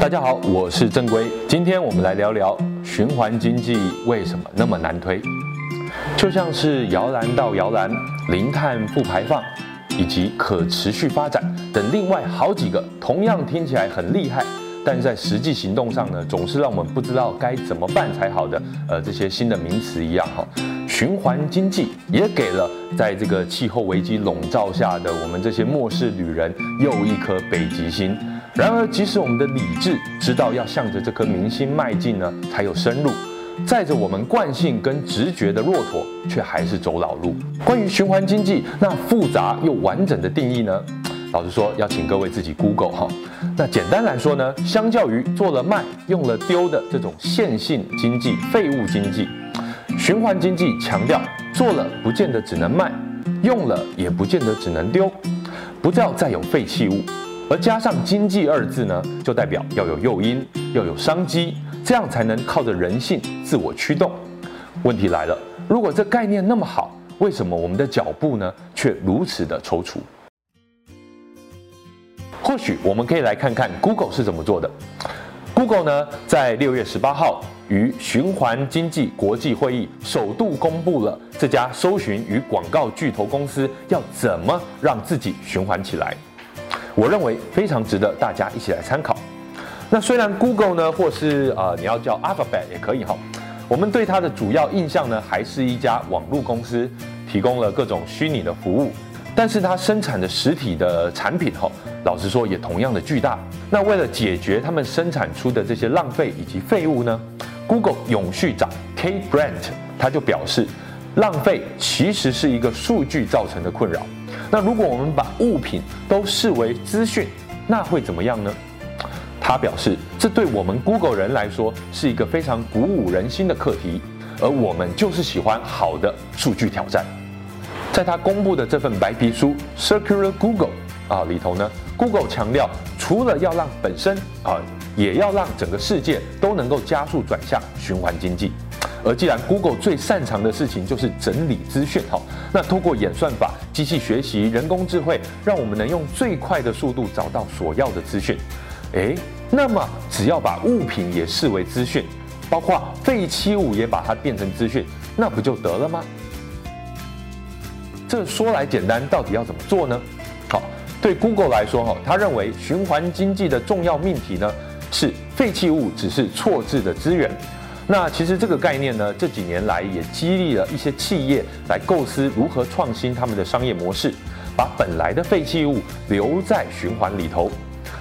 大家好，我是正规。今天我们来聊聊循环经济为什么那么难推。就像是摇篮到摇篮、零碳负排放以及可持续发展等另外好几个同样听起来很厉害，但在实际行动上呢，总是让我们不知道该怎么办才好的呃这些新的名词一样哈。循环经济也给了在这个气候危机笼罩下的我们这些末世旅人又一颗北极星。然而，即使我们的理智知道要向着这颗明星迈进呢，才有深入，载着我们惯性跟直觉的骆驼，却还是走老路。关于循环经济那复杂又完整的定义呢，老实说，要请各位自己 Google 哈。那简单来说呢，相较于做了卖、用了丢的这种线性经济、废物经济，循环经济强调做了不见得只能卖，用了也不见得只能丢，不要再有废弃物。而加上“经济”二字呢，就代表要有诱因，要有商机，这样才能靠着人性自我驱动。问题来了，如果这概念那么好，为什么我们的脚步呢却如此的踌躇？或许我们可以来看看 Google 是怎么做的。Google 呢，在六月十八号于循环经济国际会议首度公布了这家搜寻与广告巨头公司要怎么让自己循环起来。我认为非常值得大家一起来参考。那虽然 Google 呢，或是呃你要叫 Alphabet 也可以哈，我们对它的主要印象呢，还是一家网络公司，提供了各种虚拟的服务。但是它生产的实体的产品哈，老实说也同样的巨大。那为了解决他们生产出的这些浪费以及废物呢，Google 永续长 K Brandt 他就表示，浪费其实是一个数据造成的困扰。那如果我们把物品都视为资讯，那会怎么样呢？他表示，这对我们 Google 人来说是一个非常鼓舞人心的课题，而我们就是喜欢好的数据挑战。在他公布的这份白皮书《Circular Google》啊里头呢，Google 强调，除了要让本身啊，也要让整个世界都能够加速转向循环经济。而既然 Google 最擅长的事情就是整理资讯，哈，那透过演算法、机器学习、人工智慧，让我们能用最快的速度找到所要的资讯。诶，那么只要把物品也视为资讯，包括废弃物也把它变成资讯，那不就得了吗？这说来简单，到底要怎么做呢？好，对 Google 来说，哈，他认为循环经济的重要命题呢，是废弃物只是错置的资源。那其实这个概念呢，这几年来也激励了一些企业来构思如何创新他们的商业模式，把本来的废弃物留在循环里头。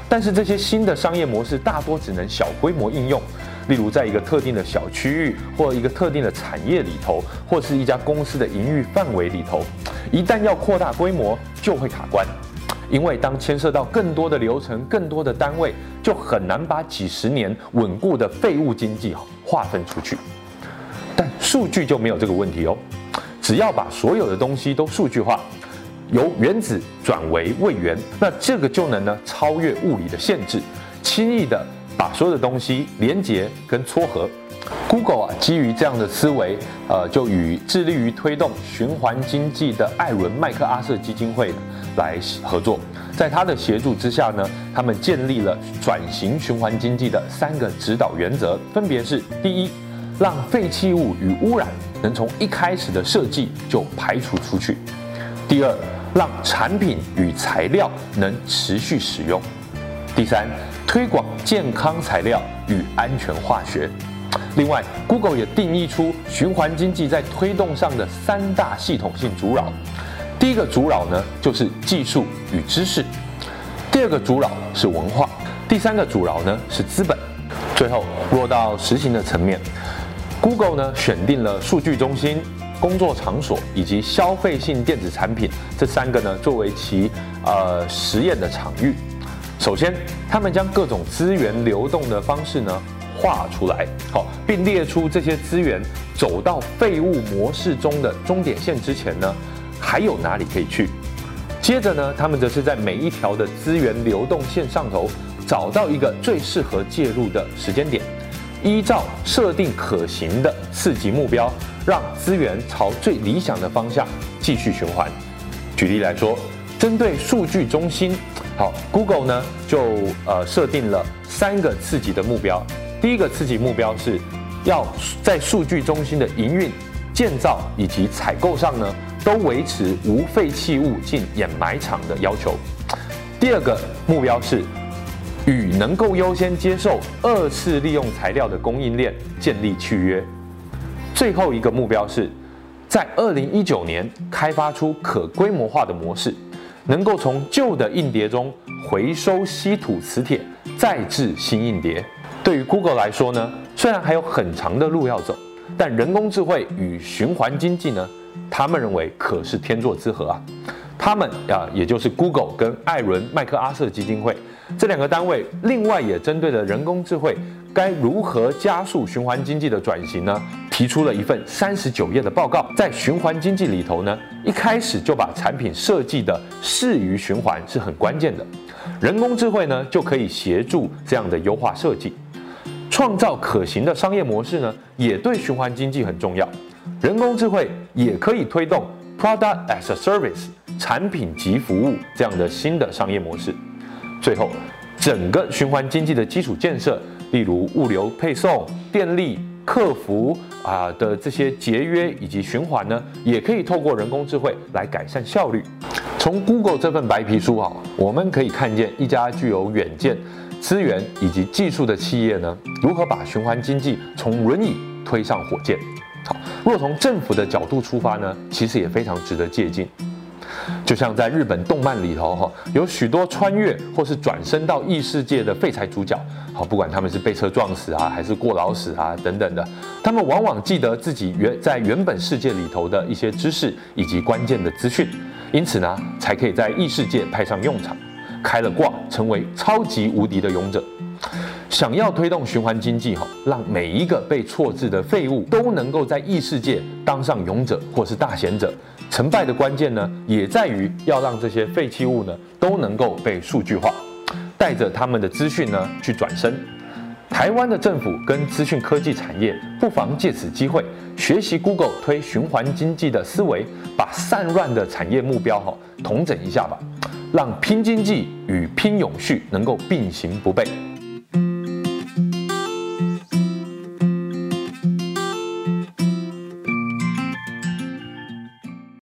但是这些新的商业模式大多只能小规模应用，例如在一个特定的小区域或一个特定的产业里头，或是一家公司的营运范围里头，一旦要扩大规模，就会卡关。因为当牵涉到更多的流程、更多的单位，就很难把几十年稳固的废物经济划分出去。但数据就没有这个问题哦，只要把所有的东西都数据化，由原子转为位元，那这个就能呢超越物理的限制，轻易的把所有的东西连接跟撮合。Google 啊，基于这样的思维，呃，就与致力于推动循环经济的艾伦麦克阿瑟基金会来合作，在他的协助之下呢，他们建立了转型循环经济的三个指导原则，分别是：第一，让废弃物与污染能从一开始的设计就排除出去；第二，让产品与材料能持续使用；第三，推广健康材料与安全化学。另外，Google 也定义出循环经济在推动上的三大系统性阻扰。第一个阻扰呢，就是技术与知识；第二个阻扰是文化；第三个阻扰呢是资本。最后落到实行的层面，Google 呢选定了数据中心、工作场所以及消费性电子产品这三个呢作为其呃实验的场域。首先，他们将各种资源流动的方式呢。画出来，好，并列出这些资源走到废物模式中的终点线之前呢，还有哪里可以去？接着呢，他们则是在每一条的资源流动线上头找到一个最适合介入的时间点，依照设定可行的次级目标，让资源朝最理想的方向继续循环。举例来说，针对数据中心，好，Google 呢就呃设定了三个刺激的目标。第一个刺激目标是要在数据中心的营运、建造以及采购上呢，都维持无废弃物进掩埋场的要求。第二个目标是与能够优先接受二次利用材料的供应链建立契约。最后一个目标是在二零一九年开发出可规模化的模式，能够从旧的硬碟中回收稀土磁铁，再制新硬碟。对于 Google 来说呢，虽然还有很长的路要走，但人工智慧与循环经济呢，他们认为可是天作之合啊。他们啊，也就是 Google 跟艾伦麦克阿瑟基金会这两个单位，另外也针对了人工智慧该如何加速循环经济的转型呢，提出了一份三十九页的报告。在循环经济里头呢，一开始就把产品设计的适于循环是很关键的，人工智慧呢就可以协助这样的优化设计。创造可行的商业模式呢，也对循环经济很重要。人工智慧也可以推动 Product as a Service 产品及服务这样的新的商业模式。最后，整个循环经济的基础建设，例如物流配送、电力、客服啊的这些节约以及循环呢，也可以透过人工智慧来改善效率。从 Google 这份白皮书啊，我们可以看见一家具有远见。资源以及技术的企业呢，如何把循环经济从轮椅推上火箭？好，若从政府的角度出发呢，其实也非常值得借鉴。就像在日本动漫里头哈，有许多穿越或是转生到异世界的废柴主角，好，不管他们是被车撞死啊，还是过劳死啊等等的，他们往往记得自己原在原本世界里头的一些知识以及关键的资讯，因此呢，才可以在异世界派上用场。开了挂，成为超级无敌的勇者。想要推动循环经济，哈，让每一个被错置的废物都能够在异世界当上勇者或是大贤者。成败的关键呢，也在于要让这些废弃物呢都能够被数据化，带着他们的资讯呢去转身。台湾的政府跟资讯科技产业不妨借此机会学习 Google 推循环经济的思维，把散乱的产业目标哈统整一下吧。让拼经济与拼永续能够并行不悖。